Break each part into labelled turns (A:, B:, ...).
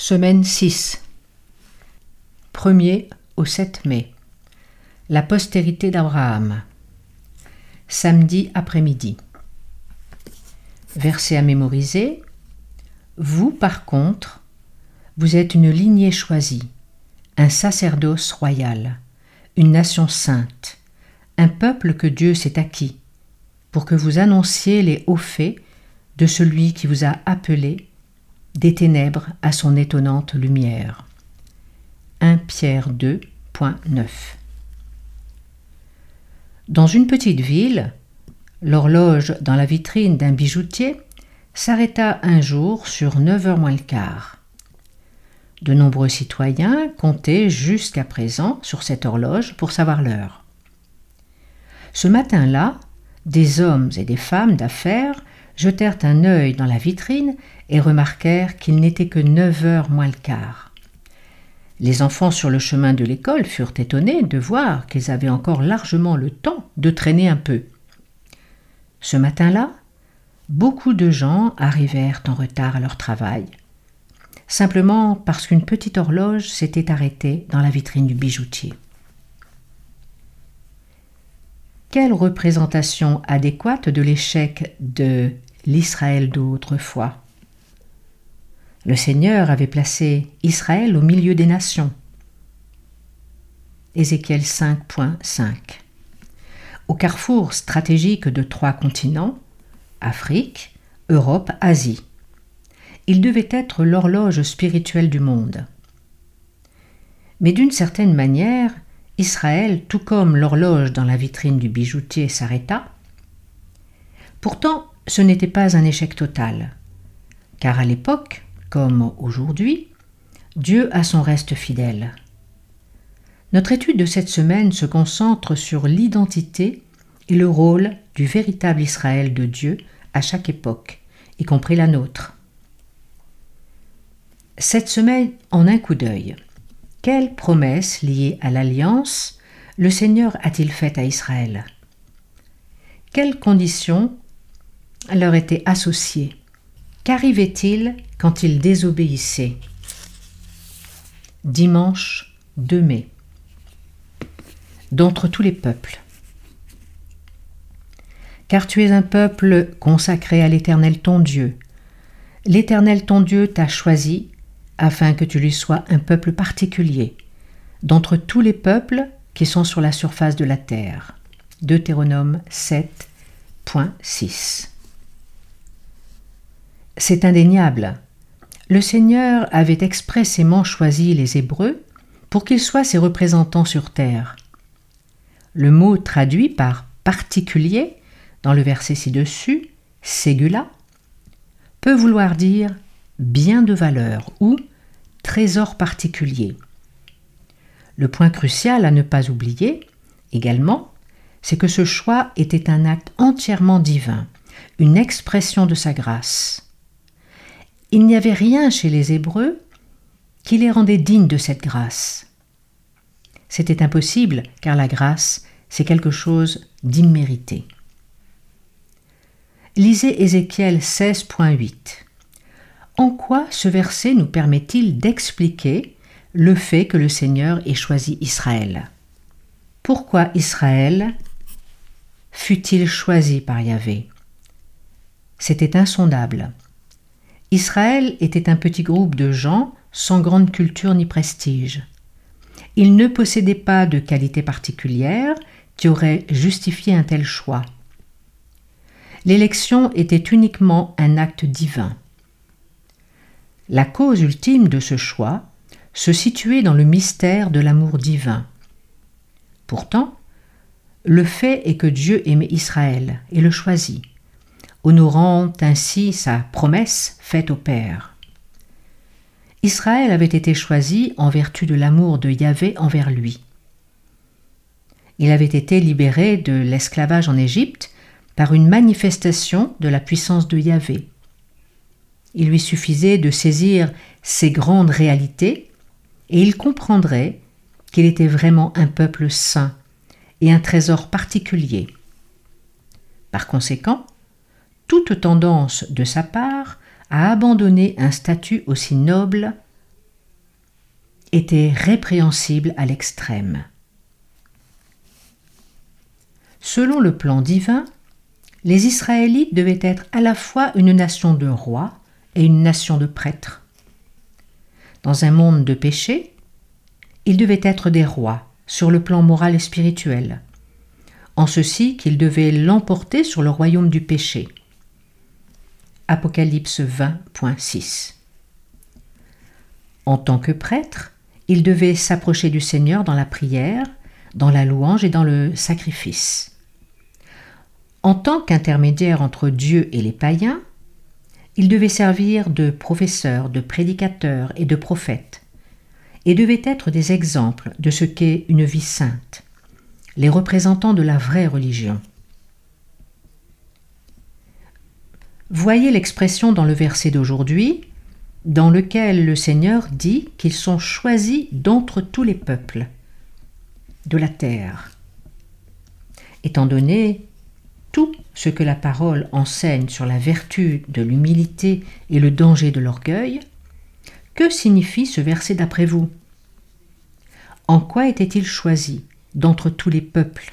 A: Semaine 6. 1er au 7 mai. La postérité d'Abraham. Samedi après-midi. Verset à mémoriser. Vous, par contre, vous êtes une lignée choisie, un sacerdoce royal, une nation sainte, un peuple que Dieu s'est acquis, pour que vous annonciez les hauts faits de celui qui vous a appelé des ténèbres à son étonnante lumière. 1 Pierre 2.9 Dans une petite ville, l'horloge dans la vitrine d'un bijoutier s'arrêta un jour sur 9 heures moins le quart. De nombreux citoyens comptaient jusqu'à présent sur cette horloge pour savoir l'heure. Ce matin-là, des hommes et des femmes d'affaires jetèrent un œil dans la vitrine et remarquèrent qu'il n'était que neuf heures moins le quart. Les enfants sur le chemin de l'école furent étonnés de voir qu'ils avaient encore largement le temps de traîner un peu. Ce matin-là, beaucoup de gens arrivèrent en retard à leur travail, simplement parce qu'une petite horloge s'était arrêtée dans la vitrine du bijoutier. Quelle représentation adéquate de l'échec de l'Israël d'autrefois le Seigneur avait placé Israël au milieu des nations. Ézéchiel 5.5 Au carrefour stratégique de trois continents, Afrique, Europe, Asie. Il devait être l'horloge spirituelle du monde. Mais d'une certaine manière, Israël, tout comme l'horloge dans la vitrine du bijoutier, s'arrêta. Pourtant, ce n'était pas un échec total, car à l'époque, comme aujourd'hui, Dieu a son reste fidèle. Notre étude de cette semaine se concentre sur l'identité et le rôle du véritable Israël de Dieu à chaque époque, y compris la nôtre. Cette semaine en un coup d'œil. Quelles promesses liées à l'alliance le Seigneur a-t-il faites à Israël? Quelles conditions leur étaient associées Qu'arrivait-il quand il désobéissait? Dimanche 2 mai. D'entre tous les peuples. Car tu es un peuple consacré à l'Éternel ton Dieu. L'Éternel ton Dieu t'a choisi afin que tu lui sois un peuple particulier, d'entre tous les peuples qui sont sur la surface de la terre. Deutéronome 7.6 C'est indéniable. Le Seigneur avait expressément choisi les Hébreux pour qu'ils soient ses représentants sur terre. Le mot traduit par particulier dans le verset ci-dessus, ségula, peut vouloir dire bien de valeur ou trésor particulier. Le point crucial à ne pas oublier, également, c'est que ce choix était un acte entièrement divin, une expression de sa grâce. Il n'y avait rien chez les Hébreux qui les rendait dignes de cette grâce. C'était impossible, car la grâce, c'est quelque chose d'immérité. Lisez Ézéchiel 16.8. En quoi ce verset nous permet-il d'expliquer le fait que le Seigneur ait choisi Israël? Pourquoi Israël fut-il choisi par Yahvé? C'était insondable. Israël était un petit groupe de gens sans grande culture ni prestige. Ils ne possédaient pas de qualité particulière qui aurait justifié un tel choix. L'élection était uniquement un acte divin. La cause ultime de ce choix se situait dans le mystère de l'amour divin. Pourtant, le fait est que Dieu aimait Israël et le choisit honorant ainsi sa promesse faite au Père. Israël avait été choisi en vertu de l'amour de Yahvé envers lui. Il avait été libéré de l'esclavage en Égypte par une manifestation de la puissance de Yahvé. Il lui suffisait de saisir ces grandes réalités et il comprendrait qu'il était vraiment un peuple saint et un trésor particulier. Par conséquent, toute tendance de sa part à abandonner un statut aussi noble était répréhensible à l'extrême. Selon le plan divin, les Israélites devaient être à la fois une nation de rois et une nation de prêtres. Dans un monde de péché, ils devaient être des rois sur le plan moral et spirituel, en ceci qu'ils devaient l'emporter sur le royaume du péché. Apocalypse 20.6 En tant que prêtre, ils devaient s'approcher du Seigneur dans la prière, dans la louange et dans le sacrifice. En tant qu'intermédiaire entre Dieu et les païens, ils devaient servir de professeurs, de prédicateurs et de prophètes, et devaient être des exemples de ce qu'est une vie sainte, les représentants de la vraie religion. Voyez l'expression dans le verset d'aujourd'hui, dans lequel le Seigneur dit qu'ils sont choisis d'entre tous les peuples de la terre. Étant donné tout ce que la parole enseigne sur la vertu de l'humilité et le danger de l'orgueil, que signifie ce verset d'après vous? En quoi était-il choisi d'entre tous les peuples?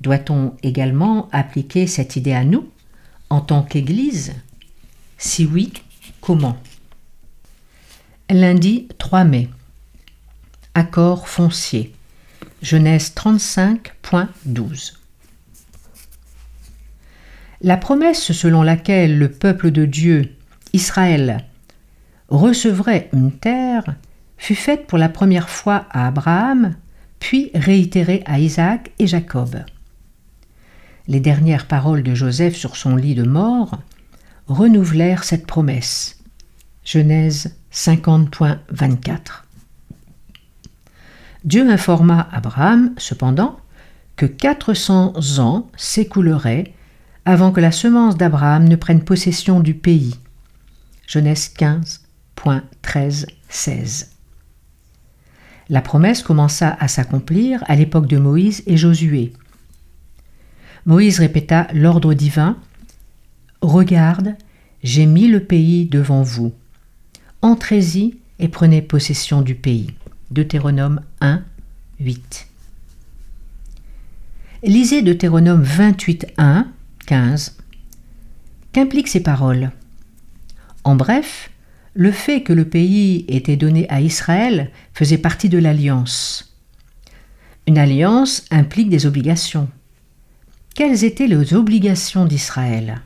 A: Doit-on également appliquer cette idée à nous, en tant qu'Église Si oui, comment Lundi 3 mai. Accord foncier. Genèse 35.12. La promesse selon laquelle le peuple de Dieu, Israël, recevrait une terre fut faite pour la première fois à Abraham, puis réitérée à Isaac et Jacob. Les dernières paroles de Joseph sur son lit de mort renouvelèrent cette promesse. Genèse 50.24. Dieu informa Abraham, cependant, que 400 ans s'écouleraient avant que la semence d'Abraham ne prenne possession du pays. Genèse 15.13.16. La promesse commença à s'accomplir à l'époque de Moïse et Josué. Moïse répéta l'ordre divin Regarde, j'ai mis le pays devant vous. Entrez-y et prenez possession du pays. Deutéronome 1, 8. Lisez Deutéronome 28, 1 15. Qu'impliquent ces paroles? En bref, le fait que le pays était donné à Israël faisait partie de l'alliance. Une alliance implique des obligations. Quelles étaient les obligations d'Israël?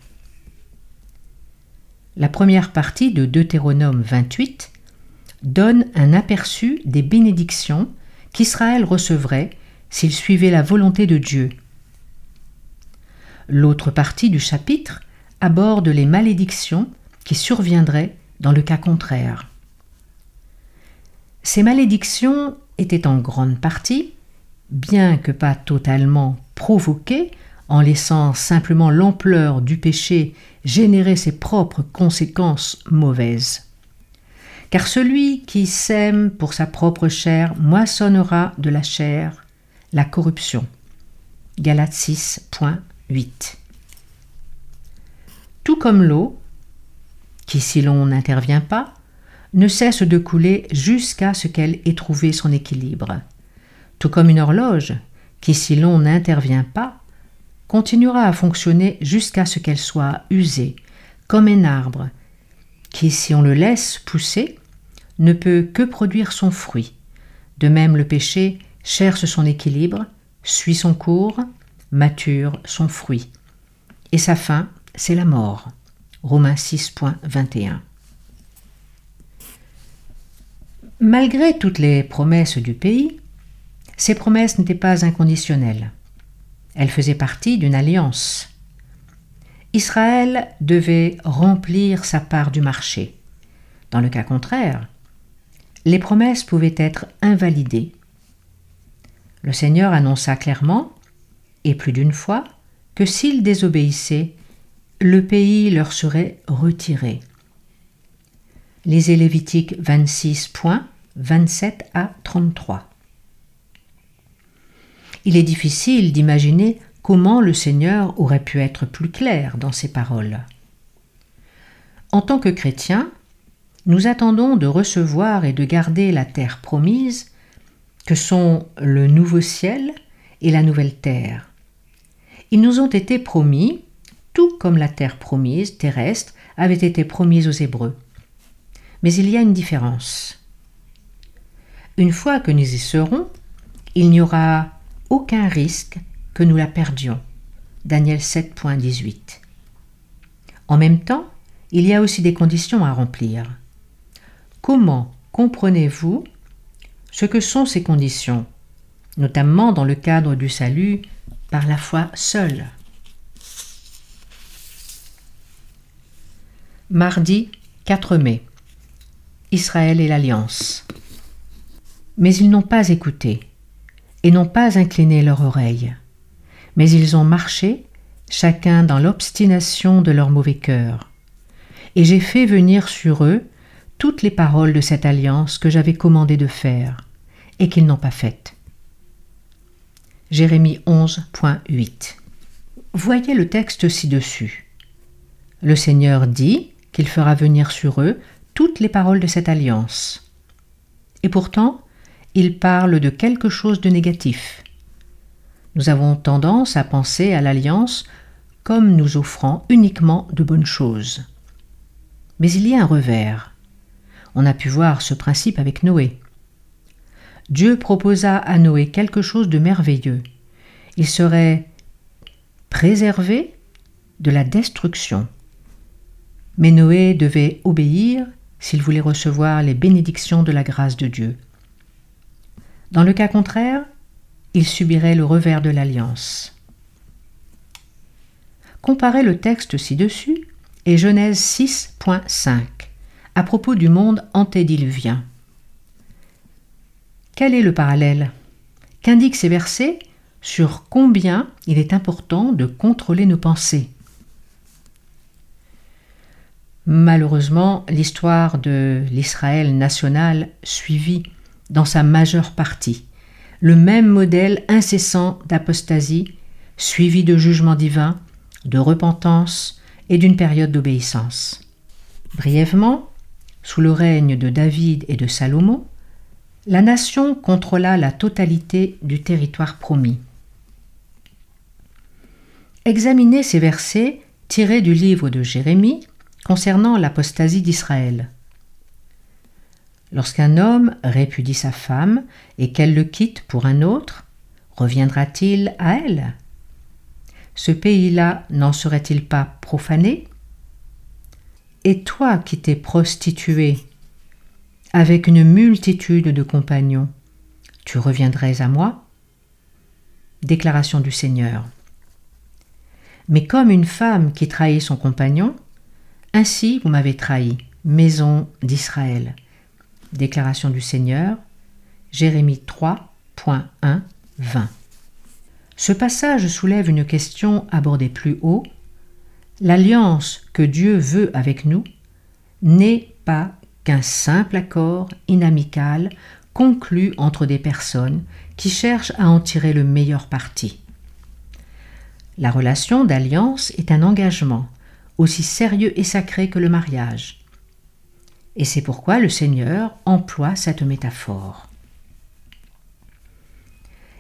A: La première partie de Deutéronome 28 donne un aperçu des bénédictions qu'Israël recevrait s'il suivait la volonté de Dieu L'autre partie du chapitre aborde les malédictions qui surviendraient dans le cas contraire. Ces malédictions étaient en grande partie, bien que pas totalement provoquées, en laissant simplement l'ampleur du péché générer ses propres conséquences mauvaises. Car celui qui sème pour sa propre chair moissonnera de la chair la corruption. Galates 6. 8. Tout comme l'eau, qui si l'on n'intervient pas, ne cesse de couler jusqu'à ce qu'elle ait trouvé son équilibre. Tout comme une horloge, qui si l'on n'intervient pas, continuera à fonctionner jusqu'à ce qu'elle soit usée, comme un arbre, qui si on le laisse pousser, ne peut que produire son fruit. De même le péché cherche son équilibre, suit son cours, mature son fruit. Et sa fin, c'est la mort. Romains 6.21. Malgré toutes les promesses du pays, ces promesses n'étaient pas inconditionnelles. Elles faisaient partie d'une alliance. Israël devait remplir sa part du marché. Dans le cas contraire, les promesses pouvaient être invalidées. Le Seigneur annonça clairement et plus d'une fois, que s'ils désobéissaient, le pays leur serait retiré. Lisez Lévitique 26 27 à 33. Il est difficile d'imaginer comment le Seigneur aurait pu être plus clair dans ses paroles. En tant que chrétien, nous attendons de recevoir et de garder la terre promise, que sont le nouveau ciel et la nouvelle terre. Ils nous ont été promis, tout comme la terre promise terrestre avait été promise aux Hébreux. Mais il y a une différence. Une fois que nous y serons, il n'y aura aucun risque que nous la perdions. Daniel 7.18. En même temps, il y a aussi des conditions à remplir. Comment comprenez-vous ce que sont ces conditions, notamment dans le cadre du salut par la foi seule? Mardi 4 mai. Israël et l'Alliance. Mais ils n'ont pas écouté et n'ont pas incliné leur oreille, mais ils ont marché, chacun dans l'obstination de leur mauvais cœur. Et j'ai fait venir sur eux toutes les paroles de cette alliance que j'avais commandé de faire, et qu'ils n'ont pas faites. Jérémie 11.8 Voyez le texte ci-dessus. Le Seigneur dit qu'il fera venir sur eux toutes les paroles de cette alliance. Et pourtant, il parle de quelque chose de négatif. Nous avons tendance à penser à l'alliance comme nous offrant uniquement de bonnes choses. Mais il y a un revers. On a pu voir ce principe avec Noé. Dieu proposa à Noé quelque chose de merveilleux. Il serait préservé de la destruction. Mais Noé devait obéir s'il voulait recevoir les bénédictions de la grâce de Dieu. Dans le cas contraire, il subirait le revers de l'alliance. Comparez le texte ci-dessus et Genèse 6.5 à propos du monde antédiluvien. Quel est le parallèle? Qu'indiquent ces versets sur combien il est important de contrôler nos pensées? Malheureusement, l'histoire de l'Israël national suivit dans sa majeure partie, le même modèle incessant d'apostasie, suivi de jugement divin, de repentance et d'une période d'obéissance. Brièvement, sous le règne de David et de Salomon, la nation contrôla la totalité du territoire promis. Examinez ces versets tirés du livre de Jérémie concernant l'apostasie d'Israël. Lorsqu'un homme répudie sa femme et qu'elle le quitte pour un autre, reviendra-t-il à elle? Ce pays-là n'en serait-il pas profané? Et toi qui t'es prostituée avec une multitude de compagnons, tu reviendrais à moi? Déclaration du Seigneur. Mais comme une femme qui trahit son compagnon, ainsi vous m'avez trahi, maison d'Israël. Déclaration du Seigneur, Jérémie 3.1, 20. Ce passage soulève une question abordée plus haut. L'alliance que Dieu veut avec nous n'est pas qu'un simple accord inamical conclu entre des personnes qui cherchent à en tirer le meilleur parti. La relation d'alliance est un engagement aussi sérieux et sacré que le mariage. Et c'est pourquoi le Seigneur emploie cette métaphore.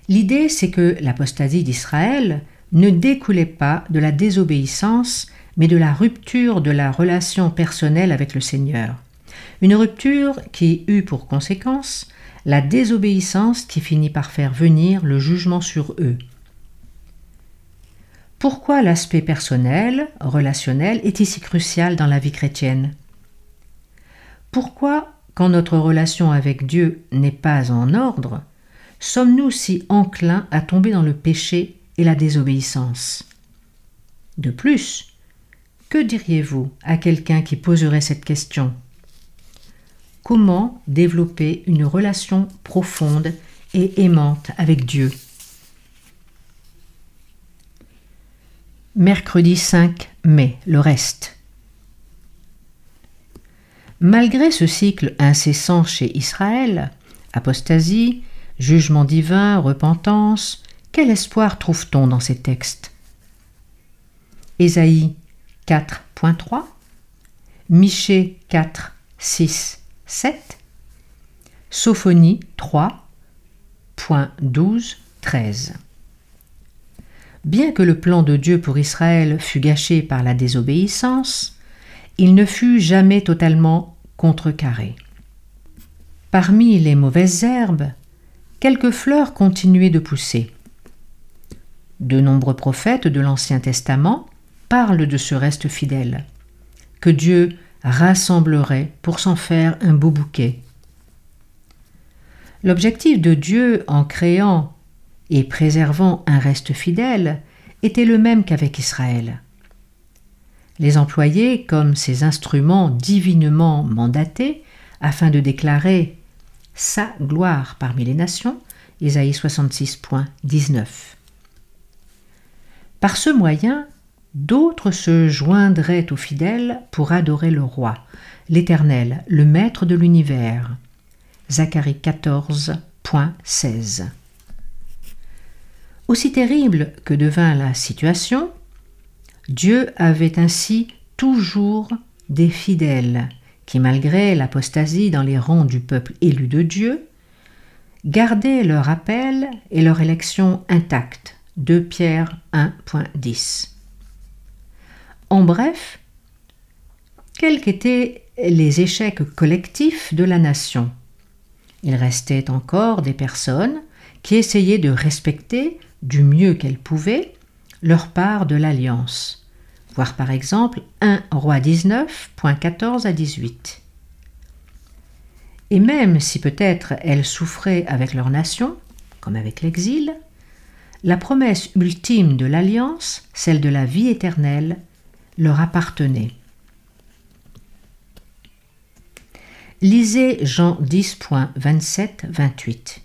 A: L'idée, c'est que l'apostasie d'Israël ne découlait pas de la désobéissance, mais de la rupture de la relation personnelle avec le Seigneur. Une rupture qui eut pour conséquence la désobéissance qui finit par faire venir le jugement sur eux. Pourquoi l'aspect personnel, relationnel, est ici crucial dans la vie chrétienne? Pourquoi, quand notre relation avec Dieu n'est pas en ordre, sommes-nous si enclins à tomber dans le péché et la désobéissance? De plus, que diriez-vous à quelqu'un qui poserait cette question? Comment développer une relation profonde et aimante avec Dieu? Mercredi 5 mai, le reste. Malgré ce cycle incessant chez Israël, apostasie, jugement divin, repentance, quel espoir trouve-t-on dans ces textes? Ésaïe 4.3, Michée 4, 6, 7, Sophonie 3.12, 13. Bien que le plan de Dieu pour Israël fût gâché par la désobéissance, il ne fut jamais totalement contrecarré. Parmi les mauvaises herbes, quelques fleurs continuaient de pousser. De nombreux prophètes de l'Ancien Testament parlent de ce reste fidèle, que Dieu rassemblerait pour s'en faire un beau bouquet. L'objectif de Dieu en créant et préservant un reste fidèle était le même qu'avec Israël. Les employer comme ses instruments divinement mandatés afin de déclarer sa gloire parmi les nations, Isaïe 66.19. Par ce moyen, d'autres se joindraient aux fidèles pour adorer le roi, l'Éternel, le Maître de l'univers. Zacharie 14.16. Aussi terrible que devint la situation, Dieu avait ainsi toujours des fidèles qui, malgré l'apostasie dans les rangs du peuple élu de Dieu, gardaient leur appel et leur élection intacte 2 Pierre 1.10. En bref, quels qu'étaient les échecs collectifs de la nation, il restait encore des personnes qui essayaient de respecter du mieux qu'elles pouvaient leur part de l'alliance, voir par exemple 1 Roi 19.14 à 18. Et même si peut-être elles souffraient avec leur nation, comme avec l'exil, la promesse ultime de l'alliance, celle de la vie éternelle, leur appartenait. Lisez Jean 10.27-28.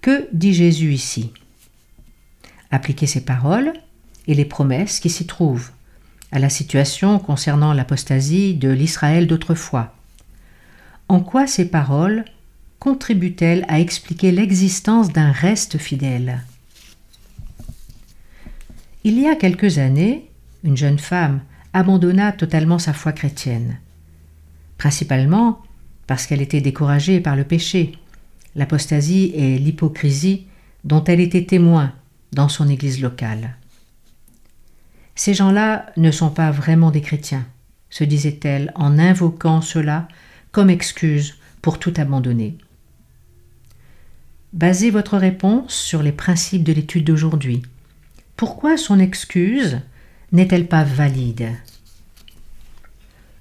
A: Que dit Jésus ici? Appliquez ces paroles et les promesses qui s'y trouvent à la situation concernant l'apostasie de l'Israël d'autrefois. En quoi ces paroles contribue-t-elle à expliquer l'existence d'un reste fidèle? Il y a quelques années, une jeune femme abandonna totalement sa foi chrétienne, principalement parce qu'elle était découragée par le péché, l'apostasie et l'hypocrisie dont elle était témoin dans son église locale. Ces gens-là ne sont pas vraiment des chrétiens, se disait-elle en invoquant cela comme excuse pour tout abandonner. Basez votre réponse sur les principes de l'étude d'aujourd'hui. Pourquoi son excuse n'est-elle pas valide?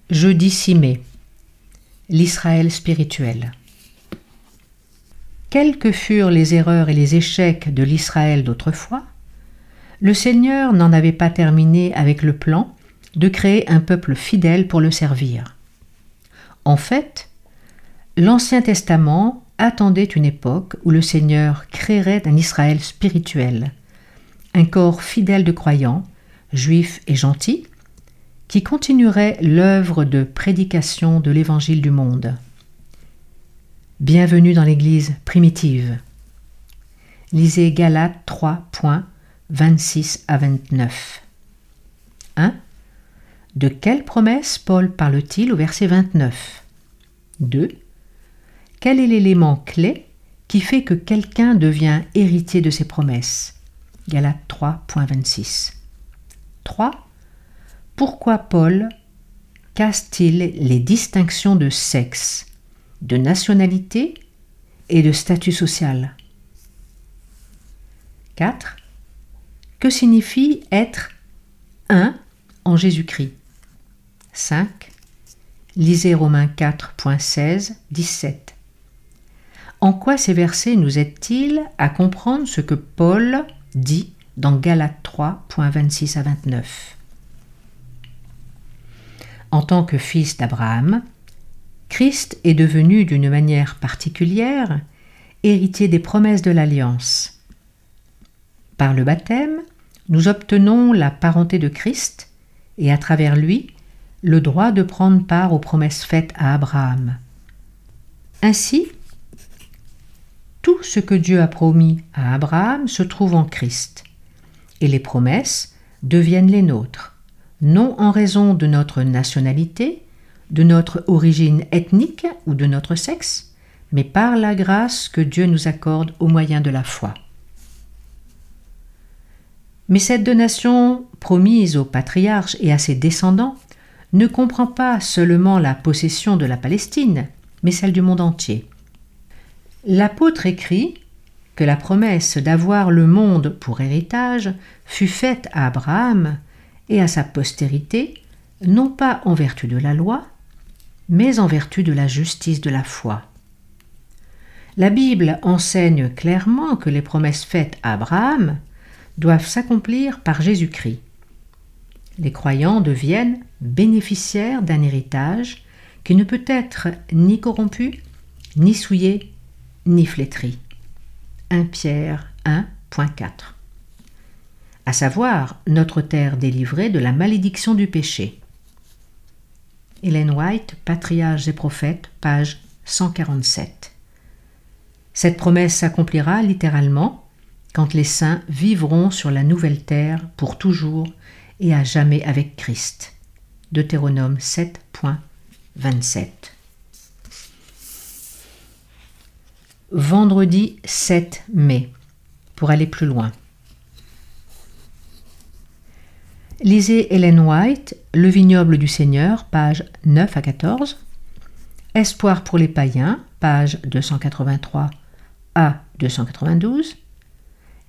A: Jeudi 6 mai. L'Israël spirituel. Quelles que furent les erreurs et les échecs de l'Israël d'autrefois, le Seigneur n'en avait pas terminé avec le plan de créer un peuple fidèle pour le servir. En fait, l'Ancien Testament attendait une époque où le Seigneur créerait un Israël spirituel, un corps fidèle de croyants, juifs et gentils, qui continuerait l'œuvre de prédication de l'Évangile du monde. Bienvenue dans l'Église primitive. Lisez Galates 3. 26 à 29. 1. De quelle promesse Paul parle-t-il au verset 29 2. Quel est l'élément clé qui fait que quelqu'un devient héritier de ses promesses? Galates 3.26. 3. Pourquoi Paul casse-t-il les distinctions de sexe, de nationalité et de statut social 4. Que signifie être un en Jésus-Christ? 5. Lisez Romains 4.16, 17. En quoi ces versets nous aident-ils à comprendre ce que Paul dit dans Galates 3, 26 à 29 En tant que fils d'Abraham, Christ est devenu d'une manière particulière héritier des promesses de l'Alliance. Par le baptême, nous obtenons la parenté de Christ et à travers lui le droit de prendre part aux promesses faites à Abraham. Ainsi, tout ce que Dieu a promis à Abraham se trouve en Christ, et les promesses deviennent les nôtres, non en raison de notre nationalité, de notre origine ethnique ou de notre sexe, mais par la grâce que Dieu nous accorde au moyen de la foi. Mais cette donation promise au patriarche et à ses descendants ne comprend pas seulement la possession de la Palestine, mais celle du monde entier. L'apôtre écrit que la promesse d'avoir le monde pour héritage fut faite à Abraham et à sa postérité, non pas en vertu de la loi, mais en vertu de la justice de la foi. La Bible enseigne clairement que les promesses faites à Abraham doivent s'accomplir par Jésus-Christ. Les croyants deviennent bénéficiaires d'un héritage qui ne peut être ni corrompu, ni souillé, ni flétri. 1 Pierre 1.4 à savoir notre terre délivrée de la malédiction du péché. Hélène White, Patriarches et prophètes, page 147. Cette promesse s'accomplira littéralement quand les saints vivront sur la nouvelle terre pour toujours et à jamais avec Christ. Deutéronome 7.27. Vendredi 7 mai. Pour aller plus loin. Lisez Helen White, Le vignoble du Seigneur, page 9 à 14. Espoir pour les païens, page 283 à 292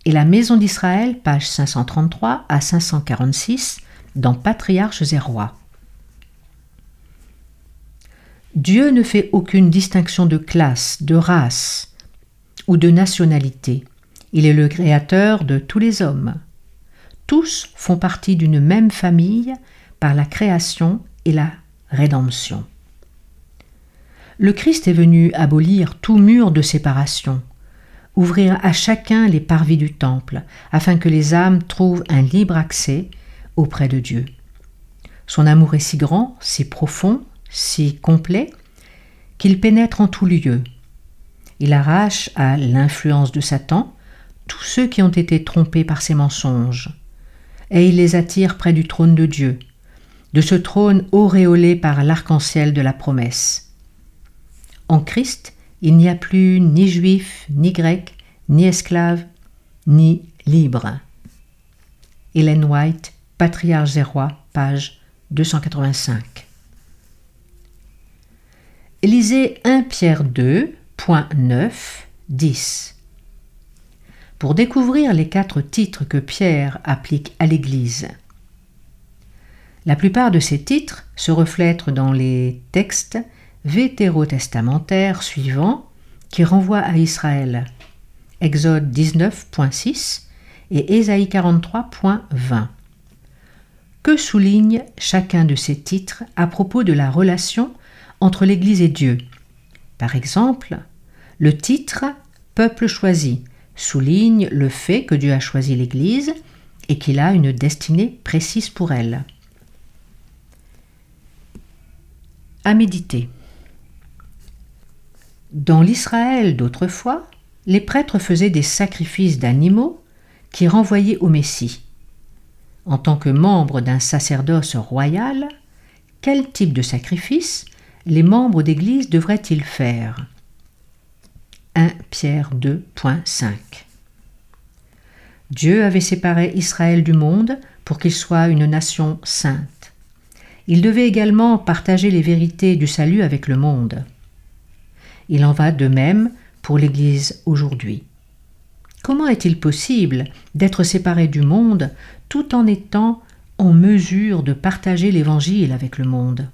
A: et la Maison d'Israël, page 533 à 546, dans Patriarches et Rois. Dieu ne fait aucune distinction de classe, de race ou de nationalité. Il est le créateur de tous les hommes. Tous font partie d'une même famille par la création et la rédemption. Le Christ est venu abolir tout mur de séparation, ouvrir à chacun les parvis du temple, afin que les âmes trouvent un libre accès auprès de Dieu. Son amour est si grand, si profond, si complet, qu'il pénètre en tout lieu. Il arrache à l'influence de Satan tous ceux qui ont été trompés par ses mensonges, et il les attire près du trône de Dieu, de ce trône auréolé par l'arc-en-ciel de la promesse. En Christ, il n'y a plus ni juif, ni grec, ni esclave, ni libre. Hélène White, Patriarche et Rois, page 285. Lisez 1 Pierre 2, point 9, 10. Pour découvrir les quatre titres que Pierre applique à l'Église. La plupart de ces titres se reflètent dans les textes vétérotestamentaire suivant qui renvoie à Israël. Exode 19.6 et Ésaïe 43.20. Que souligne chacun de ces titres à propos de la relation entre l'Église et Dieu? Par exemple, le titre Peuple choisi souligne le fait que Dieu a choisi l'Église et qu'il a une destinée précise pour elle. À méditer. Dans l'Israël d'autrefois, les prêtres faisaient des sacrifices d'animaux qui renvoyaient au Messie. En tant que membre d'un sacerdoce royal, quel type de sacrifice les membres d'Église devraient-ils faire? 1 Pierre 2.5 Dieu avait séparé Israël du monde pour qu'il soit une nation sainte. Il devait également partager les vérités du salut avec le monde. Il en va de même pour l'Église aujourd'hui. Comment est-il possible d'être séparé du monde tout en étant en mesure de partager l'Évangile avec le monde?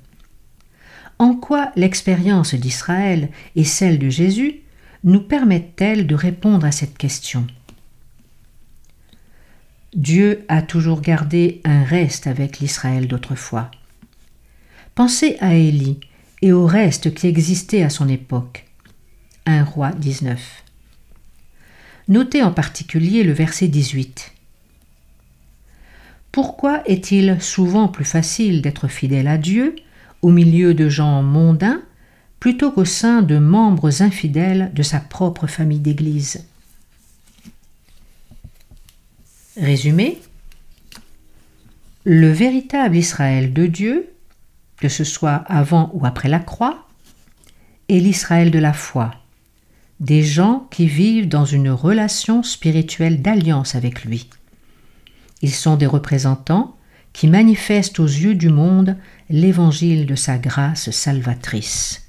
A: En quoi l'expérience d'Israël et celle de Jésus nous permettent-elles de répondre à cette question? Dieu a toujours gardé un reste avec l'Israël d'autrefois. Pensez à Élie et au reste qui existait à son époque. 1 roi 19. Notez en particulier le verset 18. Pourquoi est-il souvent plus facile d'être fidèle à Dieu au milieu de gens mondains plutôt qu'au sein de membres infidèles de sa propre famille d'Église Résumé Le véritable Israël de Dieu que ce soit avant ou après la croix, et l'Israël de la foi, des gens qui vivent dans une relation spirituelle d'alliance avec lui. Ils sont des représentants qui manifestent aux yeux du monde l'évangile de sa grâce salvatrice.